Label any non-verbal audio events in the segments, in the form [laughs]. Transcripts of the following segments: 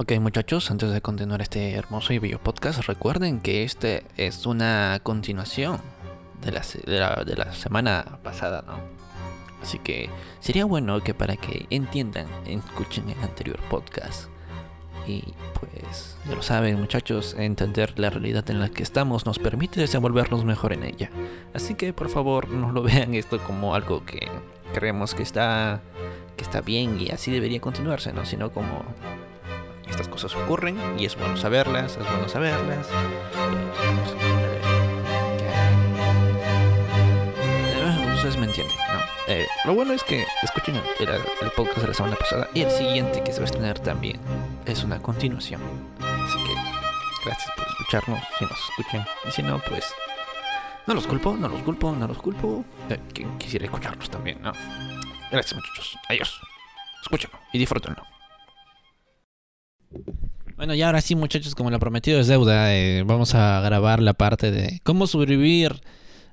Ok muchachos, antes de continuar este hermoso y bello podcast, recuerden que este es una continuación de la, se- de la, de la semana pasada, ¿no? Así que sería bueno que para que entiendan, escuchen el anterior podcast. Y pues, ya lo saben muchachos, entender la realidad en la que estamos nos permite desenvolvernos mejor en ella. Así que por favor no lo [laughs] vean esto como algo que creemos que está, que está bien y así debería continuarse, ¿no? Sino como estas cosas ocurren y es bueno saberlas, es bueno saberlas. Eh, Ustedes me entienden, ¿no? Eh, lo bueno es que escuchen el, podcast de la semana pasada y el siguiente que se va a estrenar también es una continuación. Así que gracias por escucharnos, si nos escuchan. Y si no, pues no los culpo, no los culpo, no los culpo. Eh, quisiera escucharlos también, ¿no? Gracias muchachos, adiós. Escúchenlo y disfrútenlo. Bueno, y ahora sí, muchachos, como lo prometido es deuda, eh, vamos a grabar la parte de cómo sobrevivir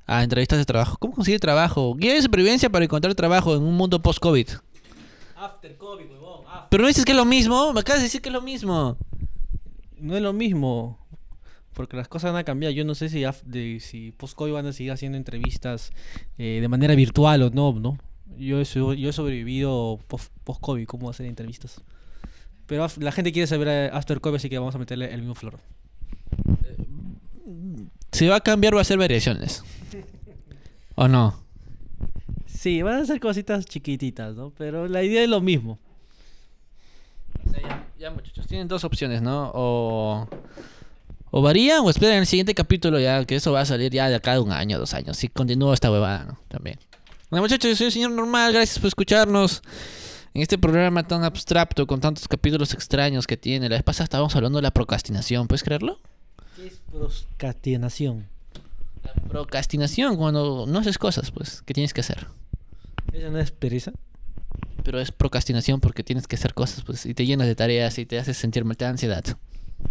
a entrevistas de trabajo. ¿Cómo conseguir trabajo? Guía de supervivencia para encontrar trabajo en un mundo post-COVID. After COVID, huevón. after. Pero no dices que es lo mismo, me acabas de decir que es lo mismo. No es lo mismo. Porque las cosas van a cambiar. Yo no sé si, af- de, si post-COVID van a seguir haciendo entrevistas eh, de manera virtual o no, ¿no? Yo he, so- yo he sobrevivido post- post-COVID, cómo hacer entrevistas. Pero la gente quiere saber eh, after COVID, así que vamos a meterle el mismo flor. Si va a cambiar, va a hacer variaciones. ¿O no? Sí, van a ser cositas chiquititas, ¿no? Pero la idea es lo mismo. O sea, ya, ya, muchachos, tienen dos opciones, ¿no? O, o varían o esperan el siguiente capítulo ya, que eso va a salir ya de acá de un año, dos años. Si continúa esta huevada, ¿no? También. Bueno, muchachos, yo soy el señor normal, gracias por escucharnos. En este programa tan abstracto, con tantos capítulos extraños que tiene. La vez pasada estábamos hablando de la procrastinación, ¿puedes creerlo? ¿Qué es procrastinación? La procrastinación, cuando no haces cosas, pues, que tienes que hacer. ¿Esa no es pereza? Pero es procrastinación porque tienes que hacer cosas, pues, y te llenas de tareas y te haces sentir mal, te da ansiedad.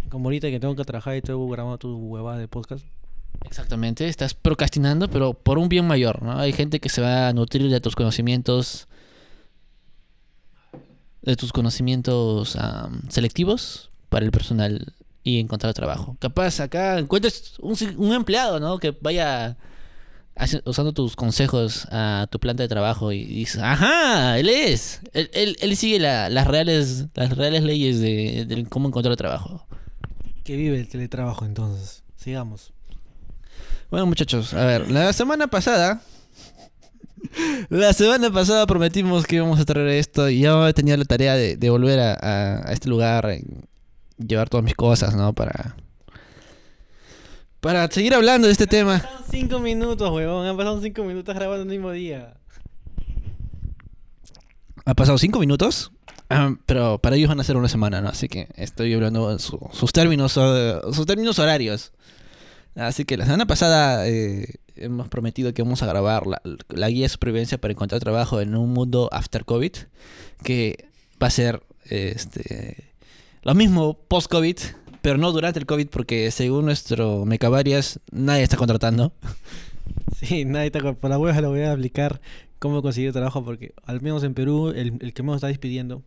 Como ahorita que tengo que trabajar y tengo grabando tu huevada de podcast. Exactamente, estás procrastinando, pero por un bien mayor, ¿no? Hay gente que se va a nutrir de tus conocimientos, de tus conocimientos am, selectivos para el personal y encontrar trabajo. Capaz acá encuentres un, un empleado, ¿no? Que vaya usando tus consejos a tu planta de trabajo y dices, ajá, él es, él, él- él sigue la- las reales, las reales leyes de, de cómo encontrar trabajo. Que vive el teletrabajo entonces. Sigamos. Bueno, muchachos, a ver, la semana pasada. La semana pasada prometimos que íbamos a traer esto y yo tenía la tarea de, de volver a, a- a este lugar, en llevar todas mis cosas, ¿no? Para. Para seguir hablando de este tema. Pasaron cinco minutos, huevón. Han pasado cinco minutos grabando el mismo día. Ha pasado cinco minutos, ah, pero para ellos van a ser una semana, ¿no? Así que estoy hablando de su- sus términos, eh, sus términos horarios. Así que la semana pasada eh, hemos prometido que vamos a grabar la, la guía de supervivencia para encontrar trabajo en un mundo after COVID, que va a ser este lo mismo post COVID, pero no durante el COVID, porque según nuestro Mecavarias nadie está contratando. [laughs] Sí, nadie está por la hueva lo voy a aplicar cómo conseguir trabajo porque al menos en Perú el, el que me está despidiendo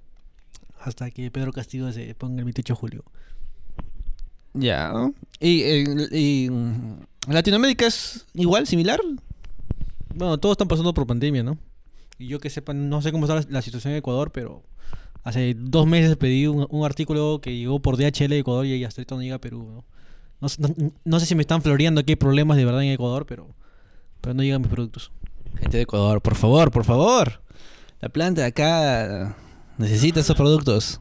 hasta que Pedro Castillo se ponga el 28 de julio. Ya. ¿Y, eh, y, mm, Latinoamérica es igual, similar? Bueno, todos están pasando por pandemia, ¿no? Y yo que sepa, no sé cómo está la, situación en Ecuador, pero hace dos meses pedí un, un artículo que llegó por DHL de Ecuador y hasta ahorita no llega a Perú, ¿no? No, sé- si me están floreando hay problemas de verdad en Ecuador, pero, pero no llegan mis productos. Gente de Ecuador, por favor, por favor. La planta acá necesita esos productos.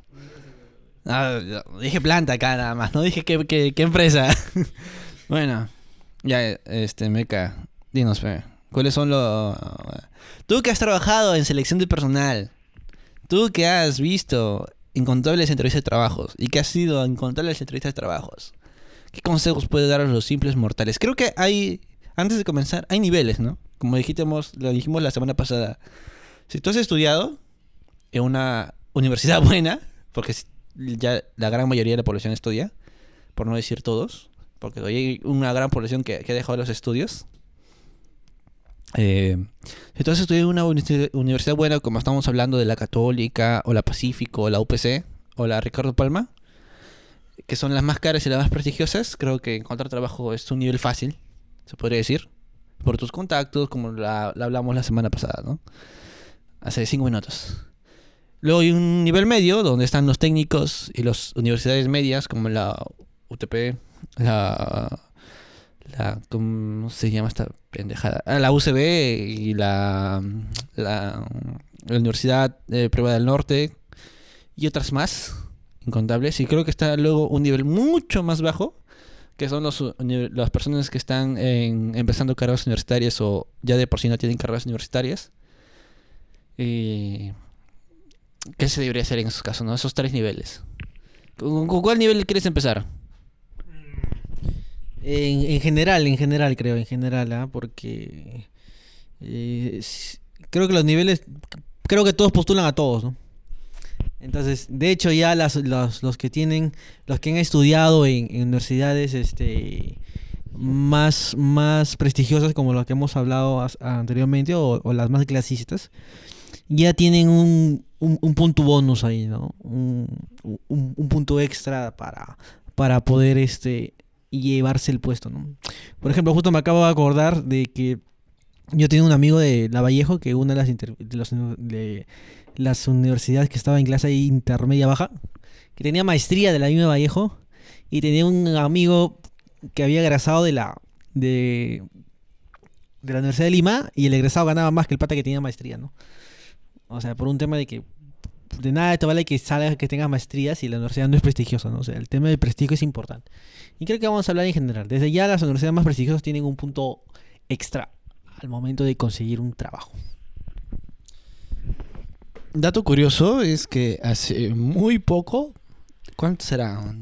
Ah, dije planta acá nada más, no dije qué- qué empresa. [laughs] bueno, ya, este, Meca, dinos, ¿cuáles son los... Tú que has trabajado en selección de personal, tú que has visto incontables entrevistas de trabajos y que has ido a incontables entrevistas de trabajos, ¿qué consejos puedes dar a los simples mortales? Creo que hay, antes de comenzar, hay niveles, ¿no? Como dijimos, lo dijimos la semana pasada. Si tú has estudiado en una universidad [laughs] buena, porque ya la gran mayoría de la población estudia, por no decir todos, porque hay una gran población que, que ha dejado los estudios. Eh, has estudiado en una uni- universidad buena, como estamos hablando de la Católica, o la Pacífico, o la UPC, o la Ricardo Palma, que son las más caras y las más prestigiosas, creo que encontrar trabajo es un nivel fácil, se podría decir, por tus contactos, como la, la hablamos la semana pasada, ¿no? Hace cinco minutos. Luego hay un nivel medio, donde están los técnicos y las universidades medias, como la UTP, la... la ¿Cómo se llama esta pendejada? Ah, la UCB y la, la, Universidad eh, Privada del Norte y otras más, incontables. Y creo que está luego un nivel mucho más bajo, que son los, las personas que están en- empezando carreras universitarias o ya de por sí no tienen carreras universitarias. Y... ¿Qué se debería hacer en esos casos, no? Esos tres niveles. ¿Con, con cuál nivel quieres empezar? En, en general, en general, creo, en general, ¿ah? Porque eh, creo que los niveles, creo que todos postulan a todos, ¿no? Entonces, de hecho, ya las, los, los que tienen, los que han estudiado en, universidades este, más, más prestigiosas, como las que hemos hablado anteriormente, o, las más clasistas, ya tienen un, un, un punto bonus ahí, ¿no? Un- un punto extra para, para poder este, llevarse el puesto, ¿no? Por ejemplo, justo me acabo de acordar de que yo tenía un amigo de Lavallejo que una de las, universidades que estaba en clase intermedia baja, que tenía maestría de la misma Vallejo y tenía un amigo que había egresado de la de, de la Universidad de Lima y el egresado ganaba más que el pata que tenía maestría, ¿no? O sea, por un tema de que de nada te vale que salgas que tengas maestrías y la universidad no es prestigiosa, ¿no? O sea, el tema del prestigio es importante. Y creo que vamos a hablar en general. Desde ya las universidades más prestigiosas tienen un punto extra al momento de conseguir un trabajo. Dato curioso es que hace muy poco, ¿cuánto será?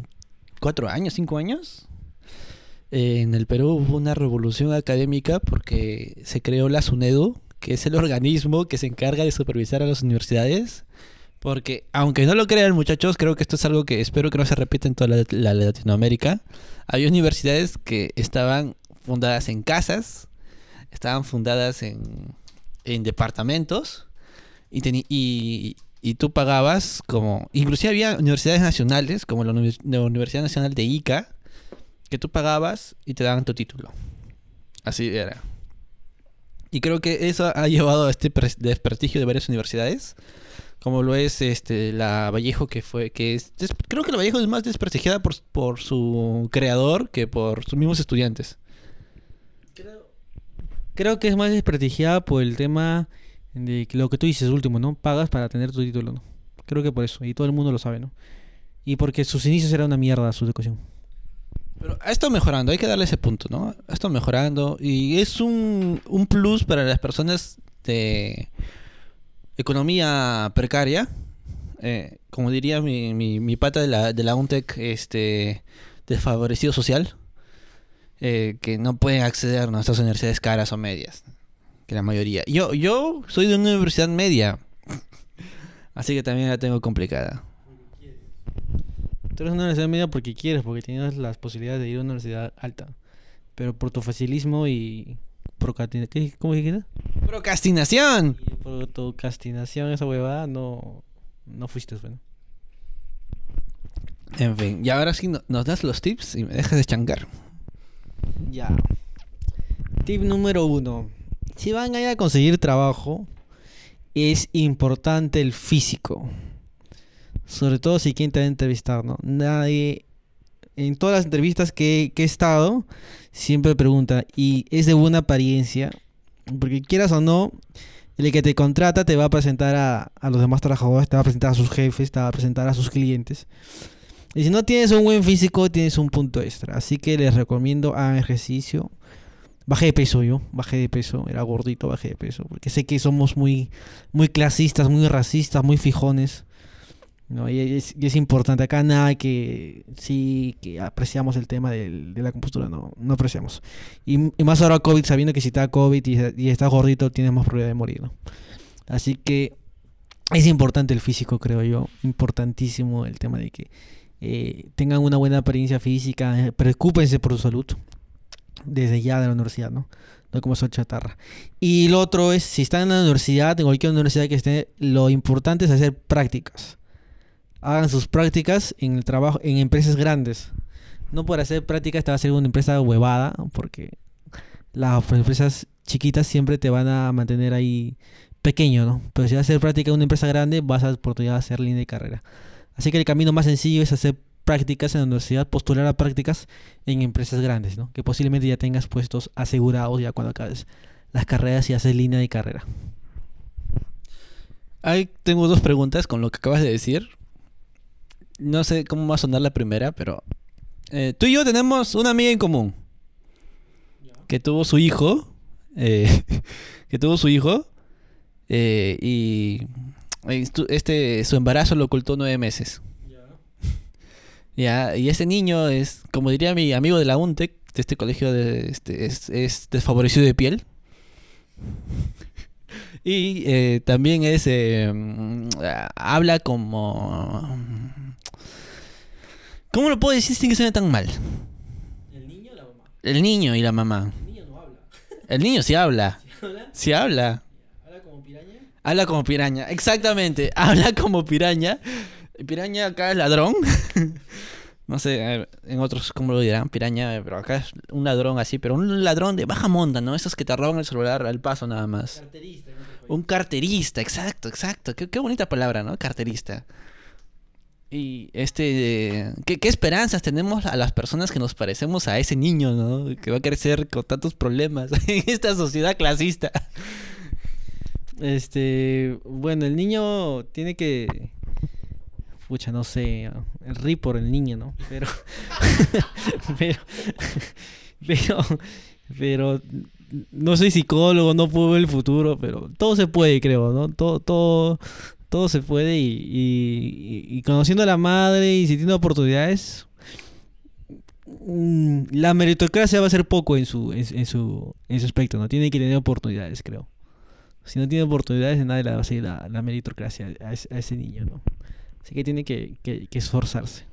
¿Cuatro años? ¿Cinco años? Eh, en el Perú hubo una revolución académica porque se creó la SUNEDU, que es el organismo que se encarga de supervisar a las universidades. Porque, aunque no lo crean muchachos, creo que esto es algo que espero que no se repita en toda la, la Latinoamérica. Había universidades que estaban fundadas en casas, estaban fundadas en, en departamentos y, teni- y, y tú pagabas como... Inclusive había universidades nacionales, como la, la Universidad Nacional de Ica, que tú pagabas y te daban tu título. Así era. Y creo que eso ha llevado a este pres- desprestigio de varias universidades, como lo es este la Vallejo, que fue... que es, des- Creo que la Vallejo es más desprestigiada por, por su creador que por sus mismos estudiantes. Creo que es más desprestigiada por el tema de que lo que tú dices último, ¿no? Pagas para tener tu título, ¿no? Creo que por eso, y todo el mundo lo sabe, ¿no? Y porque sus inicios era una mierda su educación. Pero ha estado mejorando, hay que darle ese punto, ¿no? Ha estado mejorando y es un, un plus para las personas de economía precaria. Eh, como diría mi, mi, mi pata de la, de la UNTEC, este, desfavorecido social, eh, que no pueden acceder a estas universidades caras o medias, que la mayoría. Yo, yo soy de una universidad media, [laughs] así que también la tengo complicada. Tú eres una universidad media porque quieres, porque tienes las posibilidades de ir a una universidad alta. Pero por tu facilismo y procrastina- ¿qué? ¿Cómo dijiste? ¡Procrastinación! Y castinación, esa huevada, no, no fuiste bueno. En fin, y ahora sí no- nos das los tips y me dejas de chancar. Ya. Tip número uno. Si van a ir a conseguir trabajo, es importante el físico. Sobre todo si quieren te van a entrevistar, ¿no? Nadie. En todas las entrevistas que, he estado, siempre pregunta, ¿y es de buena apariencia? Porque quieras o no, el que te contrata te va a presentar a, a los demás trabajadores, te va a presentar a sus jefes, te va a presentar a sus clientes. Y si no tienes un buen físico, tienes un punto extra. Así que les recomiendo hagan ejercicio. Bajé de peso yo, bajé de peso, era gordito, bajé de peso. Porque sé que somos muy, muy clasistas, muy racistas, muy fijones. ¿No? Y, es, es importante acá nada que sí que apreciamos el tema del- de la compostura, no, no apreciamos. Y, más ahora COVID, sabiendo que si está COVID y, y estás gordito, tienes más probabilidad de morir. Así que es importante el físico, creo yo. Importantísimo el tema de que eh, tengan una buena apariencia física, eh, preocúpense por su salud desde ya de la universidad, ¿no? No como son chatarra. Y lo otro es, si están en la universidad, en cualquier universidad que esté, lo importante es hacer prácticas. Hagan sus prácticas en el trabajo en empresas grandes. No por hacer prácticas te va a ser una empresa huevada, porque las empresas chiquitas siempre te van a mantener ahí pequeño, ¿no? Pero si vas a hacer práctica en una empresa grande, vas a oportunidad de hacer línea de carrera. Así que el camino más sencillo es hacer prácticas en la universidad, postular a prácticas en empresas grandes, ¿no? Que posiblemente ya tengas puestos asegurados ya cuando acabes las carreras y haces línea de carrera. Ahí tengo dos preguntas con lo que acabas de decir. No sé cómo va a sonar la primera, pero eh, tú y yo tenemos una amiga en común que tuvo su hijo, eh, [laughs] que tuvo su hijo eh, y este su embarazo lo ocultó nueve meses. Ya, y ese niño es, como diría mi amigo de la UNTEC, de este colegio de, este, es, desfavorecido de piel. [laughs] y eh, también es, mm, habla como... ¿Cómo lo puedo decir sin que suene tan mal? ¿El niño o la mamá? El niño y la mamá. El niño no habla. [laughs] El niño sí habla. ¿Sí habla? Sí habla. ¿Habla como piraña? Habla como piraña, exactamente. [laughs] Habla como piraña. Piraña acá es ladrón. [laughs] no sé, en otros cómo lo dirán, piraña, pero acá es un ladrón así, pero un ladrón de baja monta, ¿no? Esos que te roban el celular al paso nada más. Carterista. Un carterista, exacto, exacto. Qué, bonita palabra, ¿no? Carterista. Y este, ¿qué, ¿qué, esperanzas tenemos a las personas que nos parecemos a ese niño, ¿no? Que va a crecer con tantos problemas [laughs] en esta sociedad clasista. Este, bueno, el niño tiene que pucha, no sé, ri por el niño, ¿no? Pero, [laughs] pero, pero, pero, no soy psicólogo, no puedo ver el futuro, pero todo se puede, creo, ¿no? Todo, todo, todo se puede y, y, conociendo a la madre y si tiene oportunidades, mm, la meritocracia va a ser poco en su, en, su, en su aspecto, ¿no? Tiene que tener oportunidades, creo. Si no tiene oportunidades, nadie le va a seguir la, la meritocracia a ese, a ese niño, ¿no? Así que tiene que, esforzarse.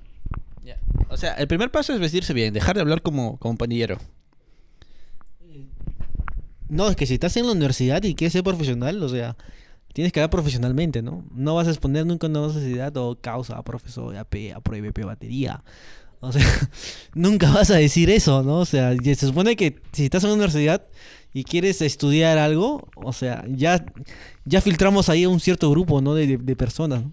O sea, el primer paso es vestirse bien, dejar de hablar como, como pandillero. No, es que si estás en la universidad y quieres ser profesional, o sea, tienes que hablar profesionalmente, ¿no? No vas a exponer nunca una necesidad o causa, profesor, AP, a batería. O sea, [laughs] nunca vas a decir eso, ¿no? O sea, se supone que si estás en la universidad y quieres estudiar algo, o sea, ya, ya filtramos ahí a un cierto grupo, ¿no? De, de personas, ¿no?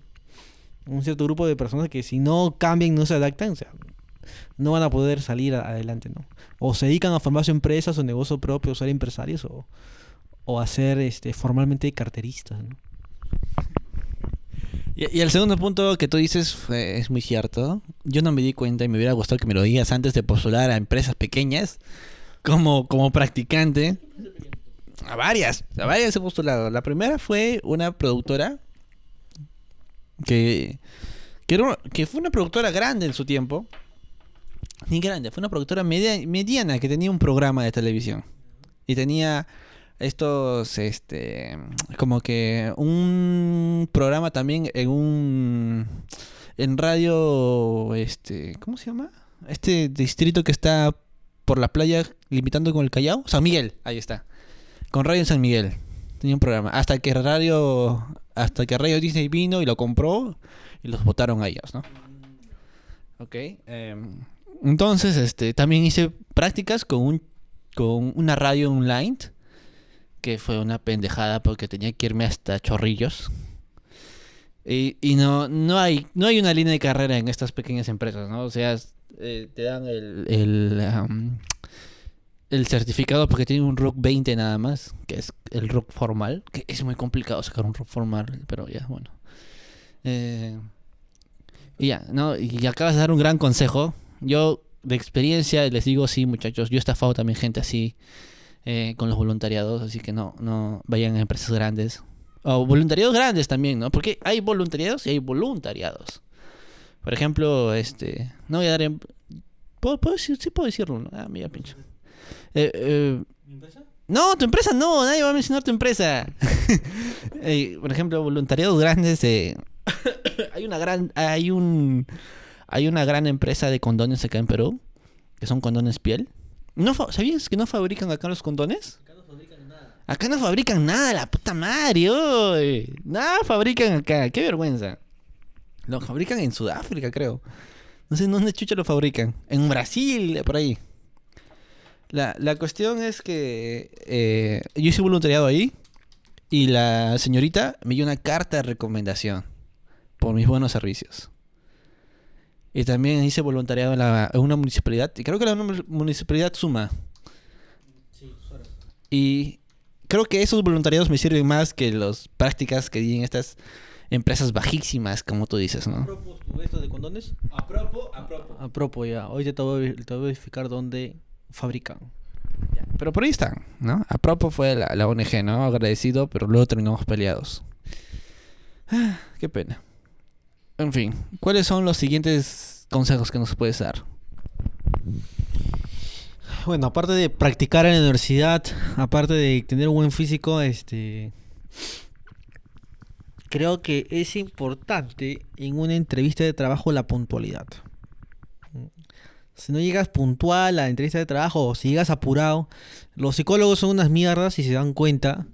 un cierto grupo de personas que si no cambian, no se adaptan, o sea, no van a poder salir adelante, ¿no? O se dedican a formar empresas o negocio propio, o ser empresarios, o, o a ser este, formalmente carteristas, ¿no? Y, el segundo punto que tú dices es muy cierto. Yo no me di cuenta y me hubiera gustado que me lo digas antes de postular a empresas pequeñas como, como practicante. A varias, a varias he postulado. La primera fue una productora que, que, fue una productora grande en su tiempo. Ni grande, fue una productora mediana que tenía un programa de televisión. Y tenía estos, este, como que un programa también en un, en radio, este, ¿cómo se llama? Este distrito que está por la playa limitando con el Callao, San Miguel, ahí está. Con Radio San Miguel. Tenía un programa. Hasta que Radio hasta que Radio Disney vino y lo compró y los votaron a ellos, ¿no? Ok. Em, entonces, este, también hice prácticas con, un, con una radio online, que fue una pendejada porque tenía que irme hasta Chorrillos. Y, y no, no, hay, no hay una línea de carrera en estas pequeñas empresas, ¿no? O sea, eh, te dan el, el, el certificado porque tiene un RUC 20 nada más, que es el RUC formal, que es muy complicado sacar un RUC formal, pero ya, bueno. Eh, y ya, ¿no? Y acabas de dar un gran consejo. Yo, de experiencia, les digo, sí, muchachos, yo he estafado también gente así eh, con los voluntariados, así que no, no vayan a empresas grandes. O voluntariados grandes también, ¿no? Porque hay voluntariados y hay voluntariados. Por ejemplo, este, no voy a dar... En... ¿Puedo, decir? Sí puedo decirlo, ¿no? Ah, mira, pincho. Eh, eh, ¿Mi empresa? No, tu empresa no, nadie va a mencionar tu empresa. [laughs] Eh, por ejemplo, voluntariados grandes. [coughs] hay una gran, hay un, hay una gran empresa de condones acá en Perú, que son condones piel. ¿No ¿Sabías que no fabrican acá los condones? Acá no fabrican nada. Acá no fabrican nada, la puta madre. Nada fabrican acá, qué vergüenza. Lo fabrican en Sudáfrica, creo. No sé dónde chucha lo fabrican. En Brasil, por ahí. La, la cuestión es que eh, yo hice voluntariado ahí y la señorita me dio una carta de recomendación por mis buenos servicios. Y también hice voluntariado en, la- en una municipalidad, y creo que la mu- municipalidad suma. Y creo que esos voluntariados me sirven más que las prácticas que di en estas empresas bajísimas, como tú dices, ¿no? propos tu esto de condones? A propos, a propos. A propos, ya. Hoy te voy, te voy a verificar dónde fabrican. Pero por ahí están, ¿no? A propos fue la, la ONG, ¿no? Agradecido, pero luego terminamos peleados. Ah, qué pena. En fin, ¿cuáles son los siguientes consejos que nos puedes dar? Bueno, aparte de practicar en la universidad, aparte de tener un buen físico, este creo que es importante en una entrevista de trabajo la puntualidad. Si no llegas puntual a la entrevista de trabajo o si llegas apurado, los psicólogos son unas mierdas y se dan cuenta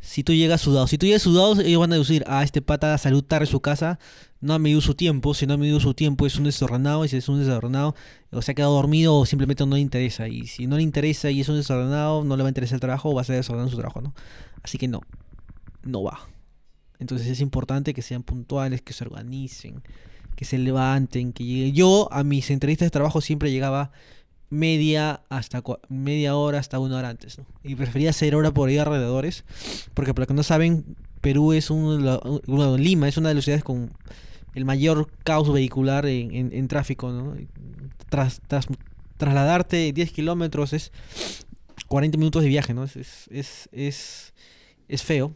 si tú llegas sudado. Si tú llegas sudado, ellos van a decir, ah, este pata da salud tarde en su casa, no ha medido su tiempo, si no ha medido su tiempo es un desordenado, y si es un desordenado, o se ha quedado dormido o simplemente no le interesa. Y si no le interesa y es un desordenado, no le va a interesar el trabajo o va a ser desordenado su trabajo, ¿no? Así que no, no va. Entonces es importante que sean puntuales, que se organicen, que se levanten, que lleguen. Yo a mis entrevistas de trabajo siempre llegaba media hasta media hora hasta una hora antes, ¿no? Y prefería hacer hora por ahí alrededores, porque para los que no saben, Perú es uno Lima es una de las ciudades con el mayor caos vehicular en, tráfico, ¿no? Tras, tras- trasladarte 10 kilómetros es 40 minutos de viaje, ¿no? Es, es, es, es feo.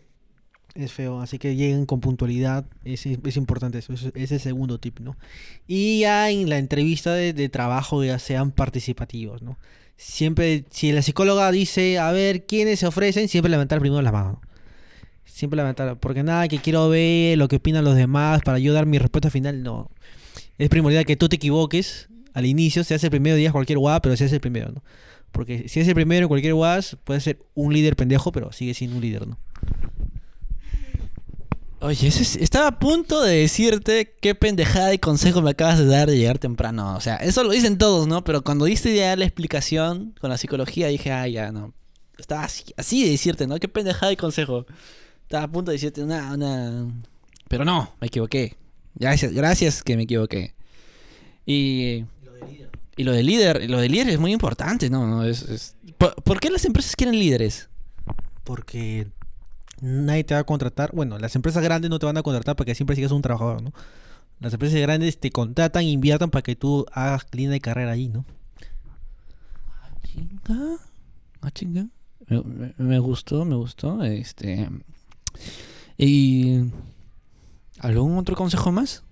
Es feo, así que lleguen con puntualidad, es, es importante eso, es, es el segundo tip, ¿no? Y ya en la entrevista de, de trabajo ya sean participativos, ¿no? Siempre, si la psicóloga dice, a ver, ¿quiénes se ofrecen? Siempre levantar primero las manos. Siempre levantar, porque nada, que quiero ver lo que opinan los demás para yo dar mi respuesta final, no. Es primordial que tú te equivoques al inicio, se hace el primero día cualquier guada, pero se hace el primero, ¿no? Porque si es el primero en cualquier guas, puede ser un líder pendejo, pero sigue siendo un líder, ¿no? Oye, ese es- estaba a punto de decirte qué pendejada y consejo me acabas de dar de llegar temprano. O sea, eso lo dicen todos, ¿no? Pero cuando diste ya la explicación con la psicología, dije, ah, ya, no. Estaba así, así de decirte, ¿no? Qué pendejada y consejo. Estaba a punto de decirte una, una... Pero no, me equivoqué. Gracias, gracias que me equivoqué. Y... Y lo de líder, lo de líder es muy importante, ¿no? No, es, es- ¿Por, por qué las empresas quieren líderes? Porque nadie te va a contratar. Bueno, las empresas grandes no te van a contratar para que siempre sigas un trabajador, ¿no? Las empresas grandes te contratan, inviertan para que tú hagas línea de carrera allí, ¿no? Chinga. Ah, chinga. Me, me- me gustó, me gustó. Este. Y. ¿Algún otro consejo más?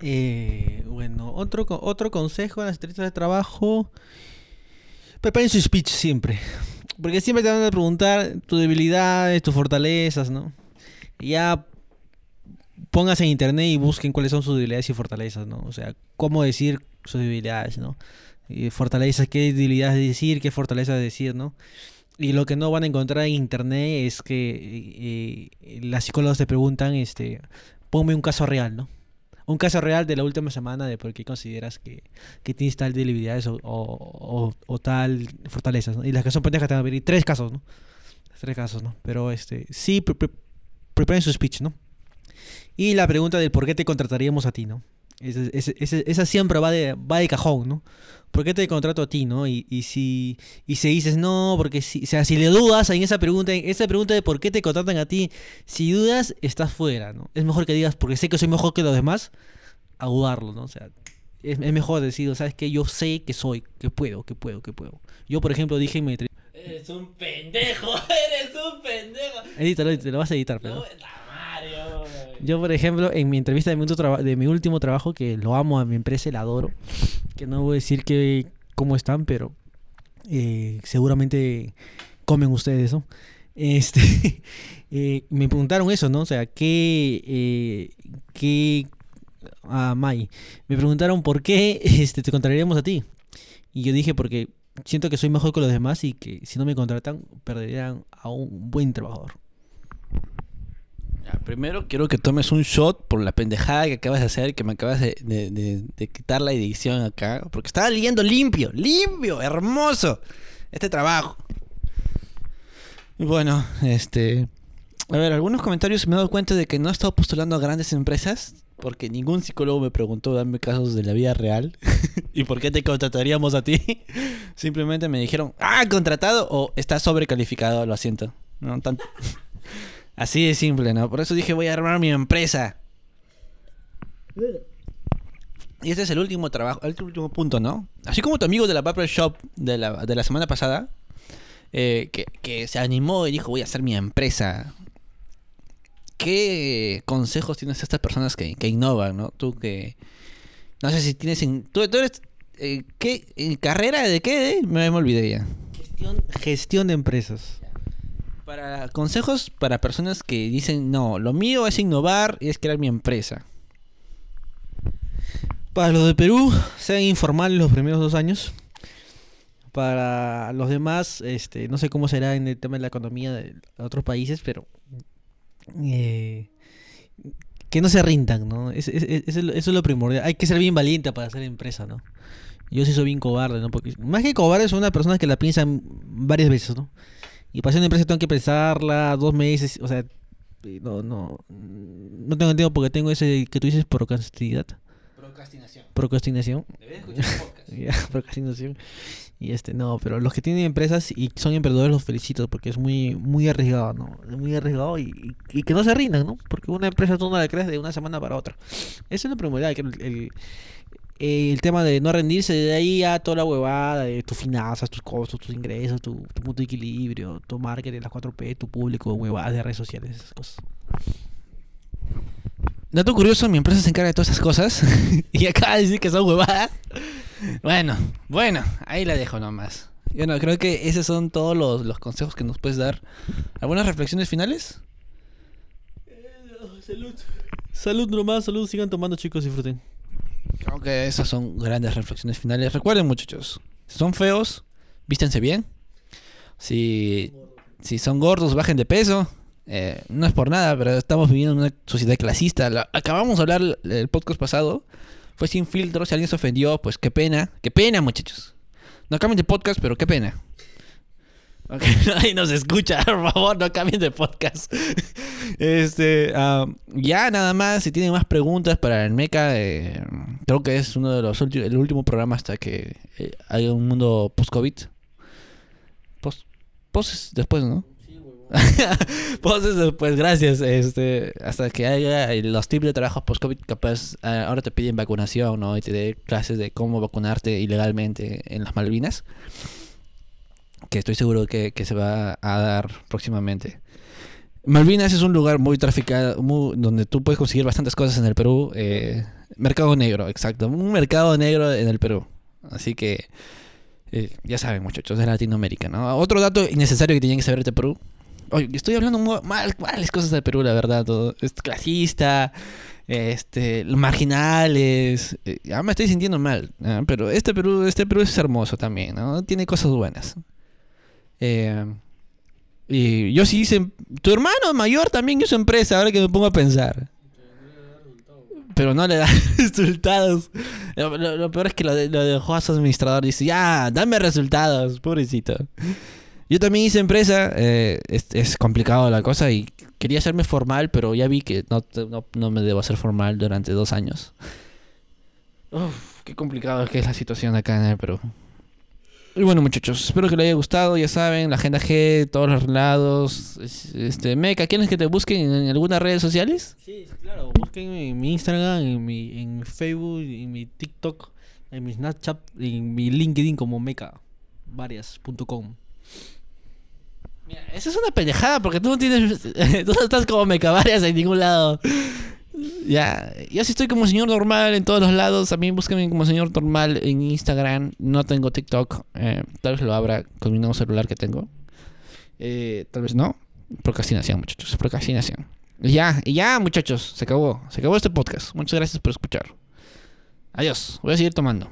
Eh, bueno, otro, otro consejo en las entrevistas de trabajo. Preparen su speech siempre. Porque siempre te van a preguntar tus debilidades, tus fortalezas, ¿no? Y ya pónganse en internet y busquen cuáles son sus debilidades y fortalezas, ¿no? O sea, cómo decir sus debilidades, ¿no? Y fortalezas, qué debilidades decir, qué fortalezas decir, ¿no? Y lo que no van a encontrar en internet es que eh, eh, las psicólogas te preguntan, este, ponme un caso real, ¿no? Un caso real de la última semana de por qué consideras que, que tienes tal debilidades o, o, o- tal fortalezas, ¿no? Y las que son pendejas te van a venir tres casos, ¿no? Tres casos, ¿no? Pero este, sí, pre- pre- preparen su speech, ¿no? Y la pregunta del por qué te contrataríamos a ti, ¿no? Ese- esa siempre va de, va de cajón, ¿no? ¿Por qué te contrato a ti, no? Y, y si y si dices no, porque si, o sea, si le dudas en esa pregunta, en esa pregunta de por qué te contratan a ti, si dudas, estás fuera, ¿no? Es mejor que digas porque sé que soy mejor que los demás, a dudarlo, ¿no? O sea, es, es mejor decir, ¿sabes qué? Yo sé que soy, que puedo, que puedo, que puedo. Yo, por ejemplo, dije en mi. Eres un pendejo, [laughs] eres un pendejo. Edítalo, edítalo, lo vas a editar, pero. No, Mario. Yo, por ejemplo, en mi entrevista de mi, último trabajo, que lo amo a mi empresa la adoro, que no voy a decir que cómo están, pero eh, seguramente comen ustedes, ¿no? Este, [laughs] eh, me preguntaron eso, ¿no? O sea, ¿qué, eh, a Mai, me preguntaron por qué este, te contrataríamos a ti. Y yo dije porque siento que soy mejor que los demás y que si no me contratan perderían a un buen trabajador. Primero quiero que tomes un shot por la pendejada que acabas de hacer, que me acabas de, quitar la edición acá. Porque estaba leyendo limpio, limpio, hermoso. Este trabajo. Bueno, este... A ver, algunos comentarios me he dado cuenta de que no he estado postulando a grandes empresas. Porque ningún psicólogo me preguntó, dame casos de la vida real. [laughs] ¿Y por qué te contrataríamos a ti? [laughs] Simplemente me dijeron, ah, contratado o estás sobrecalificado, lo siento. No, tan- [laughs] Así de simple, ¿no? Por eso dije, voy a armar mi empresa. Y este es el último trabajo, el último punto, ¿no? Así como tu amigo de la Barber Shop de la, de la semana pasada, eh, que, que se animó y dijo, voy a hacer mi empresa. ¿Qué consejos tienes a estas personas que, que innovan, ¿no? Tú que... No sé si tienes... in- ¿Tú, tú eres... eh, ¿Qué? ¿En ¿Carrera de qué? eh? Me, me olvidé ya. Gestión, gestión de empresas. Para consejos para personas que dicen, no, lo mío es innovar y es crear mi empresa. Para los de Perú, sean informales los primeros dos años. Para los demás, este, no sé cómo será en el tema de la economía de otros países, pero eh, que no se rindan, ¿no? Es- es- es- eso, es lo- primordial. Hay que ser bien valiente para hacer empresa, ¿no? Yo sí soy bien cobarde, ¿no? Porque más que cobarde son una persona que la piensan varias veces, ¿no? Y para hacer una empresa tengo que pensarla dos meses, o sea, no, no, no tengo tiempo porque tengo ese que tú dices procrastinidad. Procrastinación. Procrastinación. [laughs] Ya, procrastinación. Y este, no, pero los que tienen empresas y son emprendedores los felicito porque es muy, muy arriesgado, ¿no? Es muy arriesgado y, y- y que no se rindan, ¿no? Porque una empresa tú no la creas de una semana para otra. Eso es lo primordial, que el, el, el tema de no rendirse, de ahí a toda la huevada de tus finanzas, tus costos, tus ingresos, tu, punto de equilibrio, tu marketing, las 4P, tu público, huevadas de redes sociales, esas cosas. Dato curioso, mi empresa se encarga de todas esas cosas [laughs] y acaba de decir que son huevadas. Bueno, bueno, ahí la dejo nomás. Yo no, creo que esos son todos los, los consejos que nos puedes dar. ¿Algunas reflexiones finales? Salud. Salud nomás, salud, sigan tomando chicos, disfruten. Que esas son grandes reflexiones finales. Recuerden muchachos, si son feos, vístense bien. Si, si son gordos, bajen de peso. Eh, no es por nada, pero estamos viviendo en una sociedad clasista. La- acabamos de hablar el, el podcast pasado. Fue sin filtro. Si alguien se ofendió, pues qué pena. Qué pena, muchachos. No cambien de podcast, pero qué pena. Nadie [laughs] nos escucha, [laughs] por favor, no cambien de podcast. Este, ah, ya nada más, si tienen más preguntas para el Meca, eh, creo que es uno de los últimos, el último programa hasta que eh, haya un mundo post-COVID. Post, post es después, ¿no? [laughs] post es después, gracias. Este, hasta que haya los tips de trabajo post-COVID, capaz ah, ahora te piden vacunación, ¿no? Y te dé clases de cómo vacunarte ilegalmente en las Malvinas que estoy seguro que, que se va a dar próximamente. Malvinas es un lugar muy traficado, donde tú puedes conseguir bastantes cosas en el Perú. eh, mercado negro, exacto. Un mercado negro en el Perú. Así que eh, ya saben, muchachos, de Latinoamérica, ¿no? Otro dato innecesario que tienen que saber de Perú. Oye, estoy hablando mal, malas cosas de Perú, la verdad. Todo. Es clasista, este, marginales. eh, ya me estoy sintiendo mal, ¿ah? pero este Perú, este Perú es hermoso también, ¿no? Tiene cosas buenas. Eh, y yo sí hice. Tu hermano mayor también hizo empresa, ahora que me pongo a pensar. Pero no le da [laughs] resultados. Lo, lo- lo peor es que lo, lo dejó a su administrador. Dice, ya, dame resultados, pobrecito. Yo también hice empresa. eh, es, es complicado la cosa y quería hacerme formal, pero ya vi que no, no, no me debo hacer formal durante dos años. Uf, qué complicado es que es la situación acá en el Perú. Y bueno, muchachos, espero que les haya gustado. Ya saben, la agenda G, todos los lados. es- Este, Meca, ¿quieres que te busquen en algunas redes sociales? Sí, claro. Busquen en mi Instagram, en mi, en mi Facebook, en mi TikTok, en mi Snapchat, en mi LinkedIn como meca varias.com. Mira, esa es una pendejada porque tú no tienes. [laughs] tú no estás como mecavarias en ningún lado. Ya, yo sí estoy como señor normal en todos los lados. También búsquenme como señor normal en Instagram. No tengo TikTok. eh, tal vez lo abra con mi nuevo celular que tengo. Eh, tal vez no. Procrastinación, muchachos. Procrastinación. Ya, y ya, muchachos. Se acabó. Se acabó este podcast. Muchas gracias por escuchar. Adiós. Voy a seguir tomando.